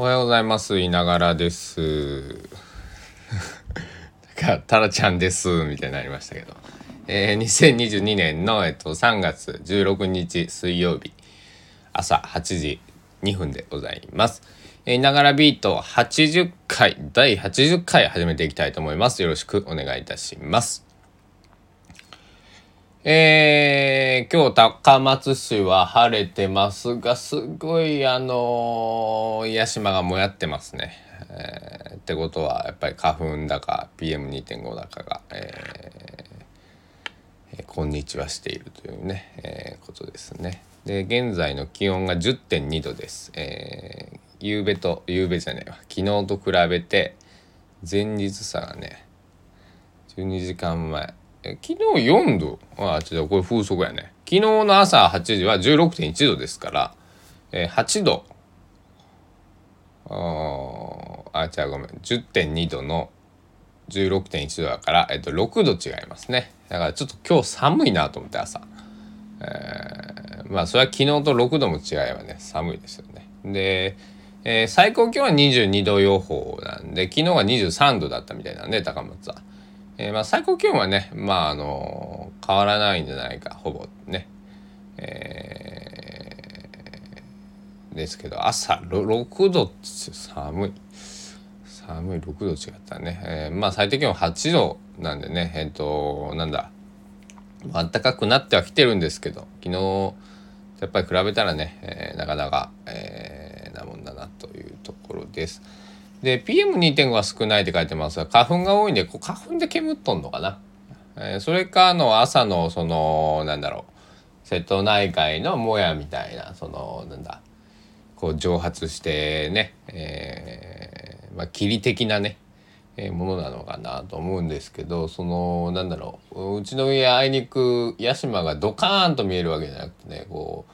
おはようございます。いながらです。だかタラちゃんですみたいになりましたけど、えー、2022年の、えっと、3月16日水曜日朝8時2分でございます。えいながらビート80回第80回始めていきたいと思います。よろしくお願いいたします。えー、今日高松市は晴れてますが、すごいあのー、屋島がもやってますね。えー、ってことは、やっぱり花粉だか PM2.5 だかが、えー、こんにちはしているというね、えー、ことですね。で、現在の気温が10.2度です。えー、夕べと、夕べじゃないわ。昨日と比べて、前日差がね、12時間前、昨日4度？あ違うこれ風速やね。昨日の朝8時は16.1度ですから、えー、8度。あ違うごめん。10.2度の16.1度だから、えっと、6度違いますね。だからちょっと今日寒いなと思って朝、えー、まあそれは昨日と6度も違いはね寒いですよね。で、えー、最高気温は22度予報なんで昨日は23度だったみたいなんで高松は。えー、まあ、最高気温はね、まあ、あの変わらないんじゃないか、ほぼね。えー、ですけど、朝6度って寒い。寒い6度違ったね。えー、まあ、最低気温8度なんでね、えっ、と、なんだ、暖かくなってはきてるんですけど、昨日、やっぱり比べたらね、えー、なかなか、えー、なもんだなというところです。で PM2.5 は少ないって書いてますが花粉が多いんでこう花粉で煙っとんのかな、えー、それかの朝のそのなんだろう瀬戸内海のもやみたいなそのなんだこう蒸発してね、えー、まあ霧的なね、え、ものなのかなと思うんですけどそのなんだろううちの家あいにく屋島がドカーンと見えるわけじゃなくてねこ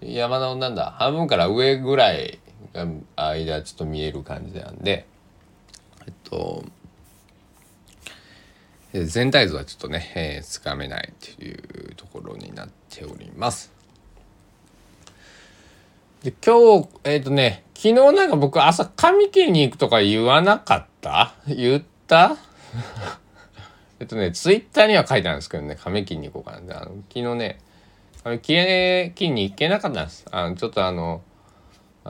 う山のなんだ半分から上ぐらい間ちょっと見える感じなんでえっと全体図はちょっとね、えー、つかめないっていうところになっております。で今日えっ、ー、とね昨日なんか僕朝髪切りに行くとか言わなかった？言った？えっとねツイッターには書いてあるんですけどね髪切りに行こうかな。あの昨日ね髪切りに行けなかったんです。あのちょっとあのち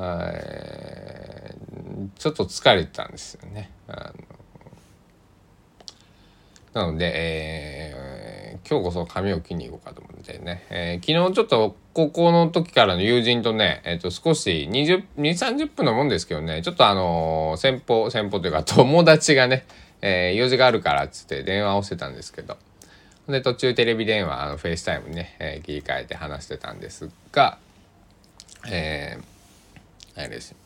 ょっと疲れてたんですよね。あの。なので、えー、今日こそ髪を切りに行こうかと思ってね、えー、昨日ちょっと高校の時からの友人とね、えー、と少し20、30分のもんですけどね、ちょっとあのー、先方、先方というか友達がね、えー、用事があるからっつって電話をしてたんですけど、で、途中テレビ電話、あの FaceTime にね、えー、切り替えて話してたんですが、えー、あれですよ。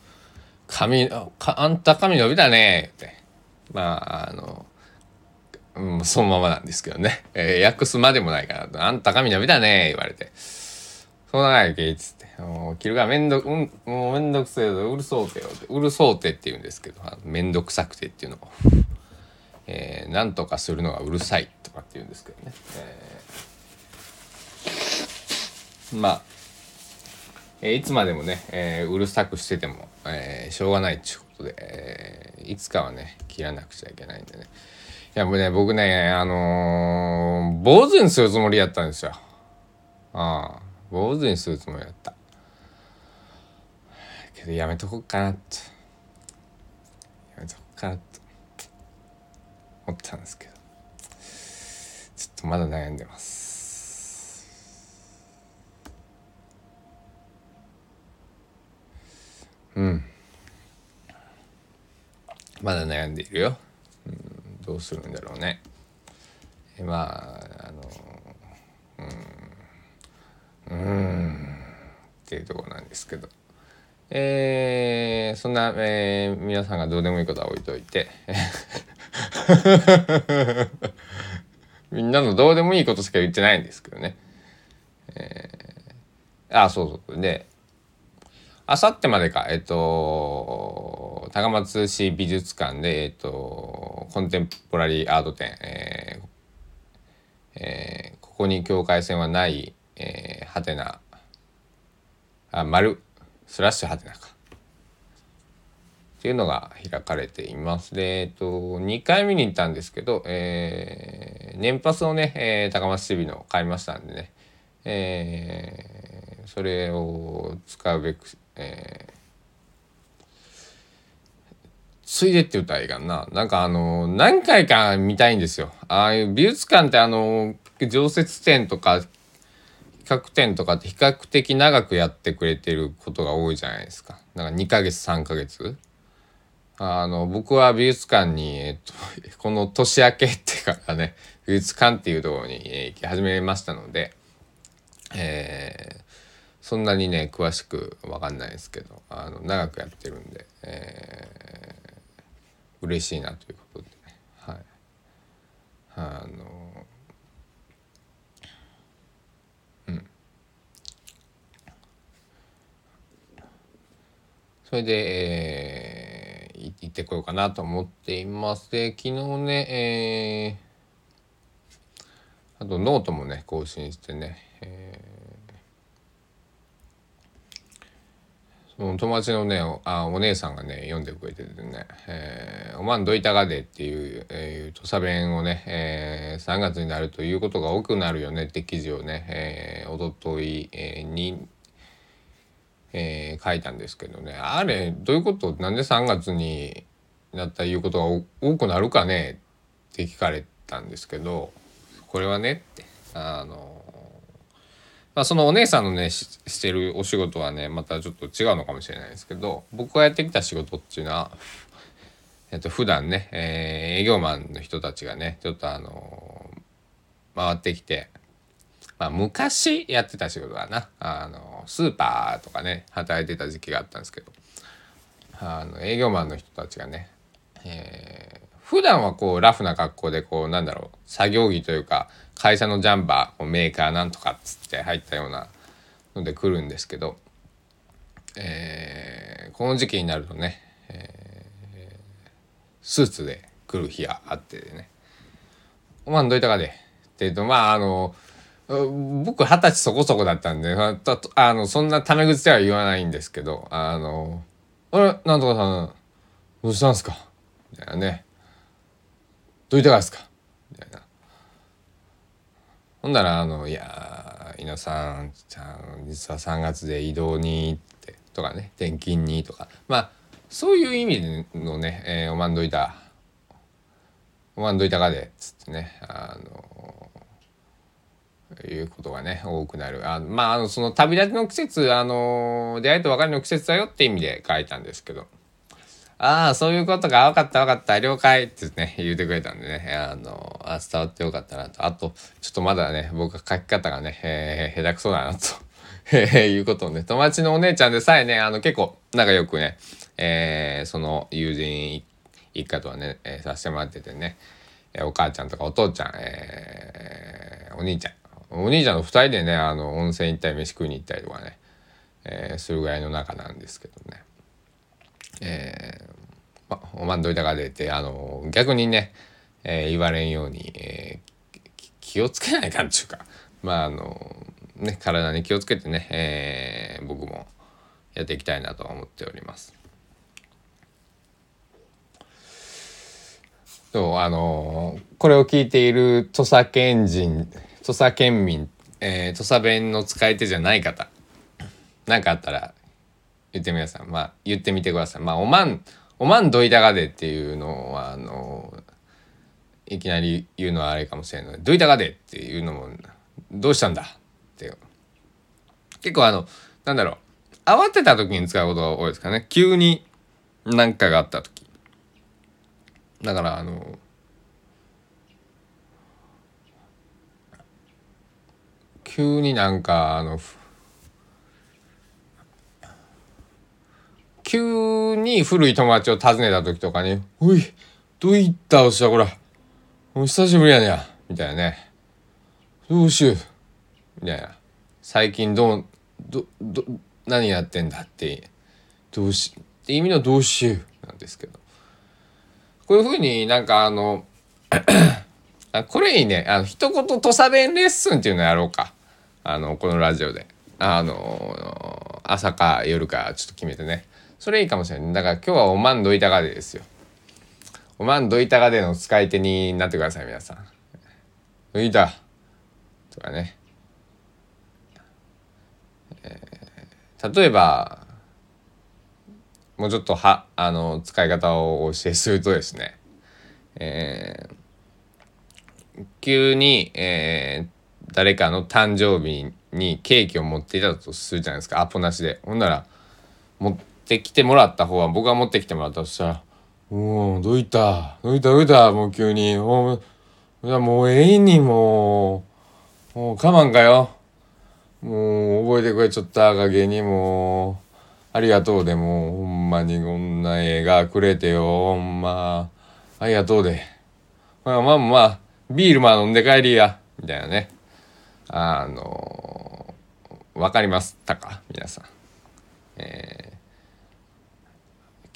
髪、あんた髪伸びたねって。まあ、あの、うん、そのままなんですけどね。えー、訳すまでもないかなと。あんた髪伸びたね言われて。そうなやけっつって。もう着るがめんど、うん、もうめんどくせえぞ。うるそうてよ。うるそうてって言うんですけど、めんどくさくてっていうのを。えー、なんとかするのがうるさいとかって言うんですけどね。えー、まあ、え、いつまでもね、え、うるさくしてても、え、しょうがないっちゅうことで、え、いつかはね切らなくちゃいけないんでね。いやもうね僕ねあのー、坊主にするつもりやったんですよ。ああ坊主にするつもりやった。けどやめとこっかなって。やめとこっかなって。思ったんですけど。ちょっとまだ悩んでます。まだ悩んでいるよ、うん、どうするんだろうね。えまああのうんうんっていうところなんですけど。えー、そんな、えー、皆さんがどうでもいいことは置いといて。みんなのどうでもいいことしか言ってないんですけどね。えー、あ、そうそう。で、あさってまでか、えっと、高松市美術館で、えっと、コンテンポラリーアート展、えーえー、ここに境界線はない、えー、はてな、あ、丸、スラッシュはてなか。っていうのが開かれています。で、えっと、2回見に行ったんですけど、えー、年パスをね、えー、高松 TV の買いましたんでね、えー、それを使うべく、えー、ついでって言ったらいいかな。なんかあの、何回か見たいんですよ。ああいう美術館ってあの、常設展とか、比較展とかって比較的長くやってくれてることが多いじゃないですか。なんか2ヶ月、3ヶ月。あの、僕は美術館に、えっと、この年明けってからね、美術館っていうところに行き始めましたので、えー、そんなにね、詳しくわかんないですけど、あの、長くやってるんで、えー、嬉しいなということで、はい。あの、うん。それで、えー行ってこようかなと思っています。で、昨日ね、えー、あとノートもね、更新してね、えー、その友達のねあお姉さんがね読んでくれててね「えー、おまんどいたがで」っていう、えー、土佐弁をね、えー、3月になるということが多くなるよねって記事をね、えー、おととい、えー、にえー、書いたんですけどね。あれどういうこと？なんで3月になったいうことが多くなるかね？って聞かれたんですけどこれはねってあのまあそのお姉さんのねしてるお仕事はねまたちょっと違うのかもしれないですけど僕がやってきた仕事っていうのはえっと普段ね、えー、営業マンの人たちがねちょっとあの回ってきてまあ昔やってた仕事だな。あのスーパーとかね働いてた時期があったんですけどあの営業マンの人たちがね、えー、普段はこうラフな格好でこうなんだろう作業着というか会社のジャンバーメーカーなんとかっつって入ったようなので来るんですけど、えー、この時期になるとね、えー、スーツで来る日があってね「おまんどいたかで」って言うとまああの僕二十歳そこそこだったんで、あの、そんなタメ口では言わないんですけど、あの、あれ、なんとかさん、どうしたんすか？みたいなね。どういたがですか？ほんなら、あの、いや稲さん、ちゃん、実は3月で移動にって、とかね、転勤にとか、まあ、そういう意味のね、えー、おまんどいた、おまんどいたかで、つってね、あの、いうことがね多くなる。あまああのその旅立ちの季節あの出会いと別れの季節だよって意味で書いたんですけど。ああそういうことが分かった分かった。了解ってね言うてくれたんでね。あのあ伝わってよかったなと。あとちょっとまだね僕は書き方がね、えー、下手くそだなと。えいうことをね。友達のお姉ちゃんでさえねあの結構仲良くね、えー、その友人一家とはね、えー、させてもらっててね。えお母ちゃんとかお父ちゃん、えー、お兄ちゃん。お兄ちゃんの2人でねあの温泉行ったり飯食いに行ったりとかね、えー、するぐらいの仲なんですけどね。えー、ま、おまんどいたかでってあの逆にね、えー、言われんように、えー、気をつけないかんっちゅうかまああのね体に気をつけてね、えー、僕もやっていきたいなと思っております。そうあのこれを聞いている土佐県人土佐県民、えー、土佐弁の使い手じゃない方何かあったら言ってみなさい。まあ言ってみてください。まあおまんおまんどいたがでっていうのはあのいきなり言うのはあれかもしれない。のでどいたがでっていうのもどうしたんだ？って結構あのなんだろう。慌てた時に使うことが多いですかね。急に何かがあった時。だからあの急になんかあの急に古い友達を訪ねた時とかに「おいどういったおっしゃこらお久しぶりやねや」みたいなね「どうしよう」みたいな「最近どうどど何やってんだ」って「どうし」って意味の「どうしよう」なんですけど。こういうふうになんかあの これいいね。あの一言土佐弁レッスンっていうのやろうか。あのこのラジオで。あの朝か夜かちょっと決めてね。それいいかもしれないだから今日はおまんどいたがでですよ。おまんどいたがでの使い手になってください皆さん。どいた。とかね、えー、例えばもうちょっとはあの使い方をお教えするとですね、えー、急に、えー、誰かの誕生日にケーキを持っていたとするじゃないですか。アポなしで。ほんなら持ってきてもらった方は僕が持ってきてもらったとしたら「もうどういった？どういった？どういった？もう急に。もういやもうええにもうもう我慢かよ。もう覚えてくれちょったかげにもうありがとうでもほんまに。こんな映画くれてよほんま。ありがとうで。まあまあまあビールまあ飲んで帰りや。みたいなね。あのわかりますたか？皆さん。えー、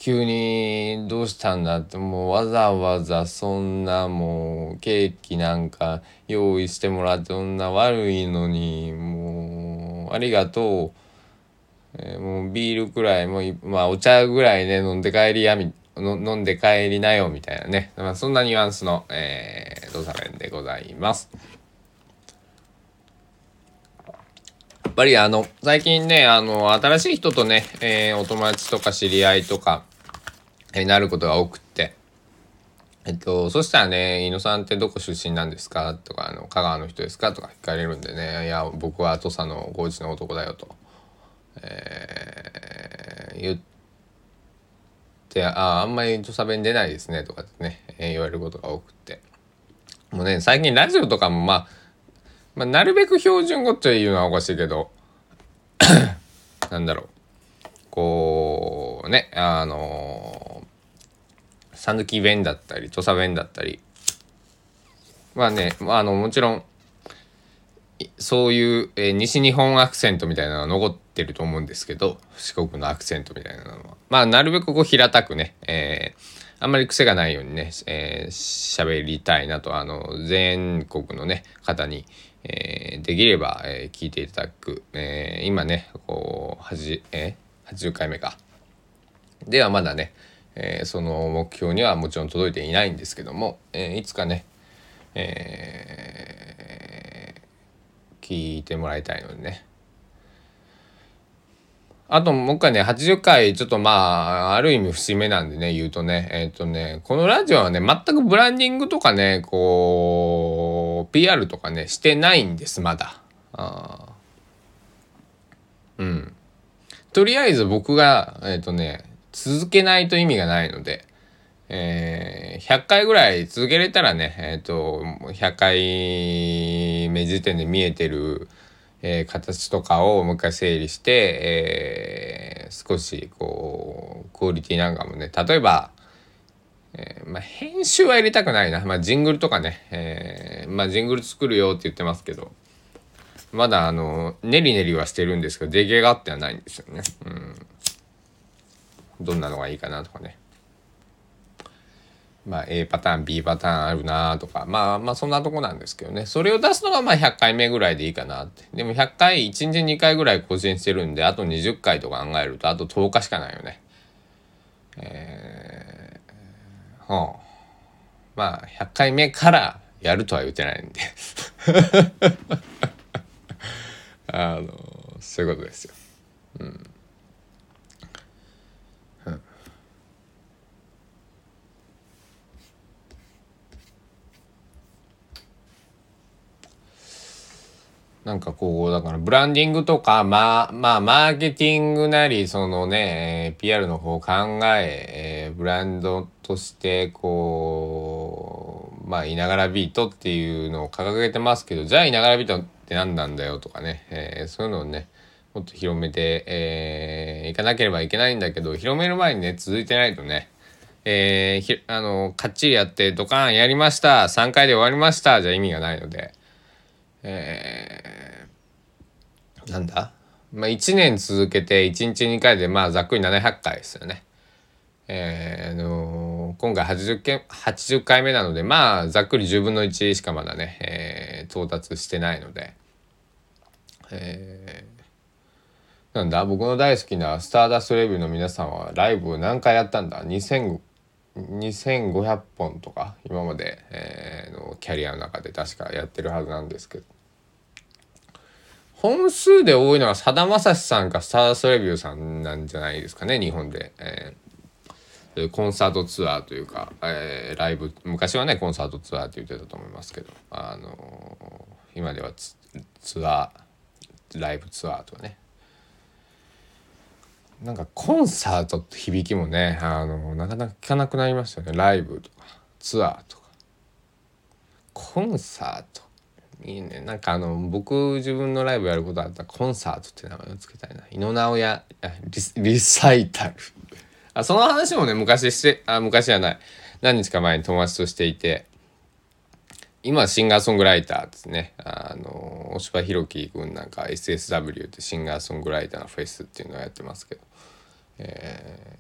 急にどうしたんだってもうわざわざそんなもうケーキなんか用意してもらってそんな悪いのにもうありがとう、えー、もうビールくらいもうまあお茶ぐらいね飲んで帰りやみ飲んで帰りなよみたいなね、まあ、そんなニュアンスの、えー、ドサレンでございます。やっぱりあの、最近ね、あの、新しい人とね、えー、お友達とか知り合いとか、え、なることが多くて、えっと、そしたらね、井野さんってどこ出身なんですか？とか、あの、香川の人ですか？とか聞かれるんでね、いや、僕は土佐の高知の男だよと、えー、言って、ああ、あんまり土佐弁出ないですね、とかってね、えー、言われることが多くって。もうね、最近ラジオとかもまあ、まあ、なるべく標準語っていうのはおかしいけど なんだろう。こうねあのさぬき弁だったり土佐弁だったり。まあね、まあ、あのもちろんそういう、えー、西日本アクセントみたいなのが残ってると思うんですけど四国のアクセントみたいなのは。まあなるべくこう平たくね、えー、あんまり癖がないようにね喋、えー、りたいなとあの全国のね方に、えー、できれば、えー、聞いていただく、えー、今ねこう8、えー、80回目か。ではまだね、えー、その目標にはもちろん届いていないんですけども、えー、いつかね、えー、聞いてもらいたいのでねあともう一回ね、80回、ちょっとまあ、ある意味節目なんでね、言うとね、えっ、ー、とね、このラジオはね、全くブランディングとかね、こう、PR とかね、してないんです、まだ。あうん。とりあえず僕が、えっ、ー、とね、続けないと意味がないので、えー、100回ぐらい続けれたらね、えっ、ー、と、100回目時点で見えてる、えー、形とかをもう一回整理して、えー、少しこうクオリティなんかもね例えば、えー、まあ、編集は入れたくないな、まあ、ジングルとかね、えまあ、ジングル作るよって言ってますけどまだあのネリネリはしてるんですけど出来上がってはないんですよね。うん、どんなのがいいかなとかね。まあ、A パターン B パターンあるなとか。まあまあそんなとこなんですけどね。それを出すのがまあ100回目ぐらいでいいかなって。でも100回1日2回ぐらい更新してるんであと20回とか考えるとあと10日しかないよね。えー、はあまあ100回目からやるとは言ってないんで。あのそういうことですよ。うん。なんかこう、だからブランディングとか、まあ、まあ、マーケティングなり、そのね、PR の方を考え、えー、ブランドとして、こう、まあ、いながらビートっていうのを掲げてますけど、じゃあ、いながらビートって何なんだよとかね、えー、そういうのをね、もっと広めて、えー、いかなければいけないんだけど、広める前にね、続いてないとね、えー、あの、かっちりやって、ドカーンやりました、3回で終わりました、じゃ意味がないので、えー、なんだ？まあ1年続けて1日2回でまあざっくり700回ですよね。えー、あのー、今回 80, 件80回目なのでまあざっくり10分の1しかまだね、えー、到達してないので、えなんだ？僕の大好きなスターダストレビューの皆さんはライブ何回やったんだ？2000 2500本とか今まで、えー、のキャリアの中で確かやってるはずなんですけど。本数で多いのはさだまさしさんかスターダストレビューさんなんじゃないですかね日本で、えー、コンサートツアーというか、えー、ライブ昔はねコンサートツアーって言ってたと思いますけど、あのー、今ではツアーライブツアーとかね。なんかコンサートって響きもねあのなかなか聞かなくなりましたよね。ライブとかツアーとか。コンサートいいねなんかあの僕自分のライブやることあったらコンサートって名前を付けたいな。井上直哉リサイタル。あその話もね昔してあ昔じゃない。何日か前に友達としていて今シンガーソングライターですね。あの大柴弘樹君なんか SSW ってシンガーソングライターのフェスっていうのをやってますけど。え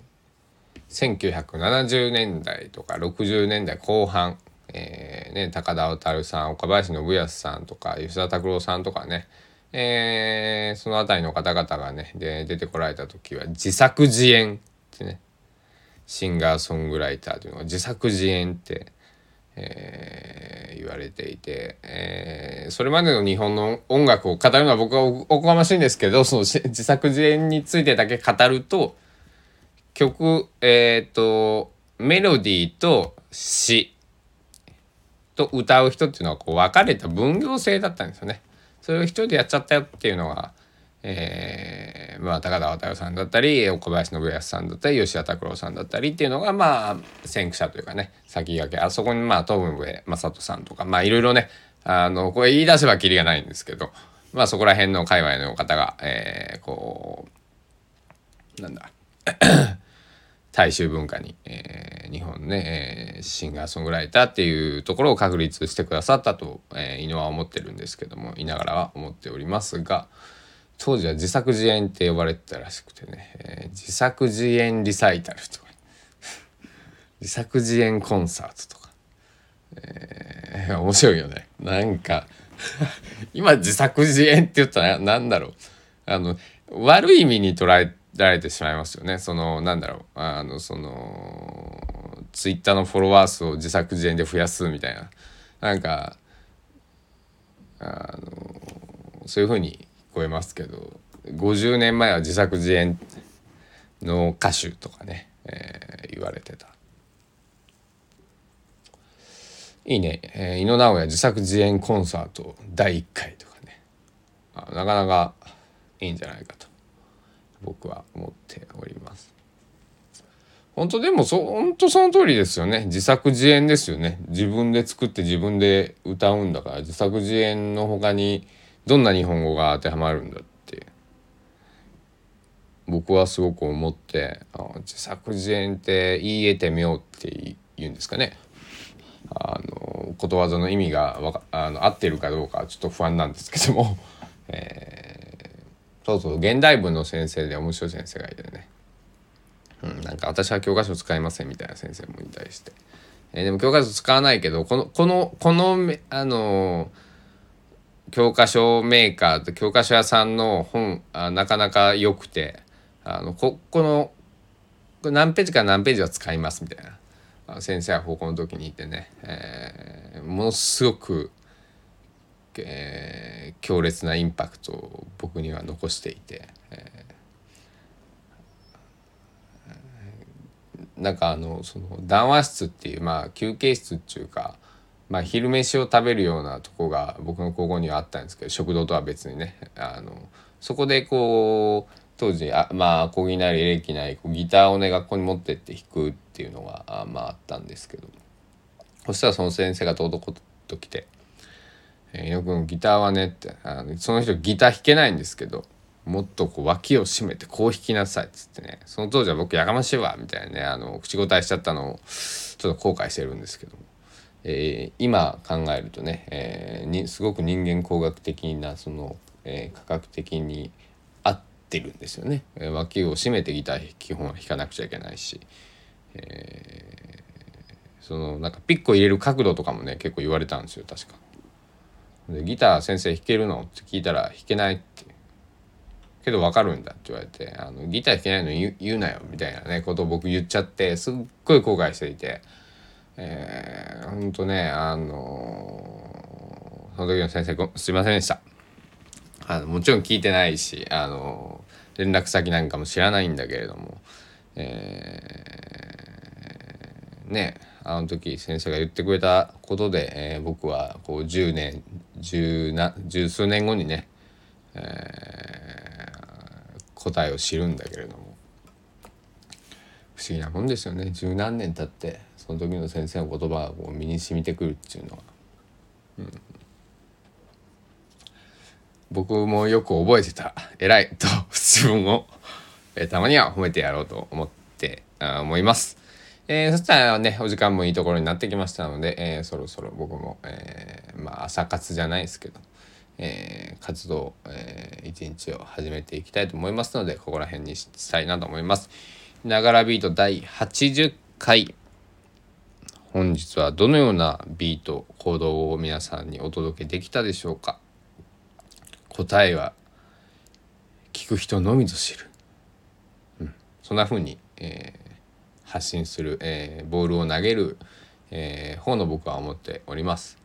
ー、1970年代とか60年代後半、えーね、高田渉さん岡林信康さんとか吉田拓郎さんとかね、えー、その辺りの方々がねで出てこられた時は自作自演ってねシンガーソングライターというのが自作自演って、えー、言われていて、えー、それまでの日本の音楽を語るのは僕はおこがましいんですけどその自作自演についてだけ語ると曲えっ、ー、とメロディーと詩と歌う人っていうのはこう分かれた分業制だったんですよね。それを一人でやっちゃったよっていうのが、えー、まあ高田渡さんだったり小林信康さんだったり吉田拓郎さんだったりっていうのがまあ先駆者というかね先駆けあそこにまあ東部正人さんとかまあいろいろねあのこれ言い出せばきりがないんですけどまあそこら辺の界隈の方が、えー、こうなんだ大衆文化に、えー、日本ね、えー、シンガーソングライターっていうところを確立してくださったと、えー、井野は思ってるんですけどもいながらは思っておりますが当時は自作自演って呼ばれてたらしくてね、えー、自作自演リサイタルとか 自作自演コンサートとか、えー、面白いよね。なんか 今自作自演って言ったら何だろう。あの悪い意味に捉えられてしまいますよね。そのなんだろう。あのそのツイッターのフォロワー数を自作自演で増やすみたいな。なんかあのそういうふうに聞こえますけど50年前は自作自演の歌手とかね、えー、言われてた。いいね、えー、井野直哉自作自演コンサート第1回とかね。あなかなかいいんじゃないかと。僕は思っております。本当でもそ本当その通りですよね。自作自演ですよね。自分で作って自分で歌うんだから自作自演の他にどんな日本語が当てはまるんだって。僕はすごく思って自作自演って言い得てみようって言うんですかね。あのことわざの意味がわかあの合ってるかどうかちょっと不安なんですけども、えーそうそう現代文の先生で面白い先生がいてね、うん、なんか私は教科書使いませんみたいな先生もいたりして、えー、でも教科書使わないけどこのこのこのあの教科書メーカーと教科書屋さんの本あなかなか良くてあのここの何ページか何ページは使いますみたいな。先生は高校の時にいてね、えー、ものすごくえー、強烈なインパクトを僕には残していて、えー、なんかあのその談話室っていうまあ休憩室っていうか、まあ、昼飯を食べるようなとこが僕の高校にはあったんですけど食堂とは別にねあのそこでこう当時あまあ小木なりエレキなりギターをね学校に持ってって弾くっていうのがあまああったんですけどそしたらその先生がとうとこと来て。えー、よくギターはねって。あのその人ギター弾けないんですけどもっとこう脇を締めてこう弾きなさいっつってね。その当時は僕やかましいわみたいなねあの口答えしちゃったのをちょっと後悔してるんですけども、えー、今考えるとね、えー、にすごく人間工学的なその、えー、科学的に合ってるんですよね、えー、脇を締めてギター基本は弾かなくちゃいけないし、えー、そのなんかピッコ入れる角度とかもね結構言われたんですよ確か。でギター先生弾けるの？って聞いたら弾けないって。けど分かるんだって言われてあのギター弾けないの言言うなよみたいなねことを僕言っちゃってすっごい後悔していて。えー、ほんとねあのー、その時の先生すいませんでした。あのもちろん聞いてないしあのー、連絡先なんかも知らないんだけれども。えー、ねあの時先生が言ってくれたことで、えー、僕はこう10年十な十数年後にね、えー、答えを知るんだけれども。不思議なもんですよね。十何年経ってその時の先生の言葉がこう身に染みてくるっていうのは。うん。僕もよく覚えてた。偉い。と自分を、えー、たまには褒めてやろうと思って思います。えー、そしたらねお時間もいいところになってきましたので、えー、そろそろ僕も、え、まあ朝活じゃないですけど、えー、活動、えー、一日を始めていきたいと思いますのでここら辺にしたいなと思います。ながらビート第80回本日はどのようなビート行動を皆さんにお届けできたでしょうか答えは聞く人のみぞ知る、うん、そんな風に、えー発信する、えー、ボールを投げる、えー、方の僕は思っております。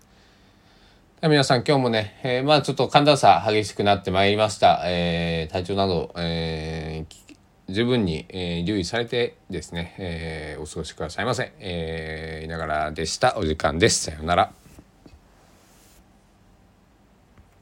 皆さん今日もね、えー、まあちょっと寒暖差激しくなってまいりました。えー、体調など、えー、十分に、えー、留意されてですね、えー、お過ごしくださいませ。えー、いながらでした。お時間です。さようなら。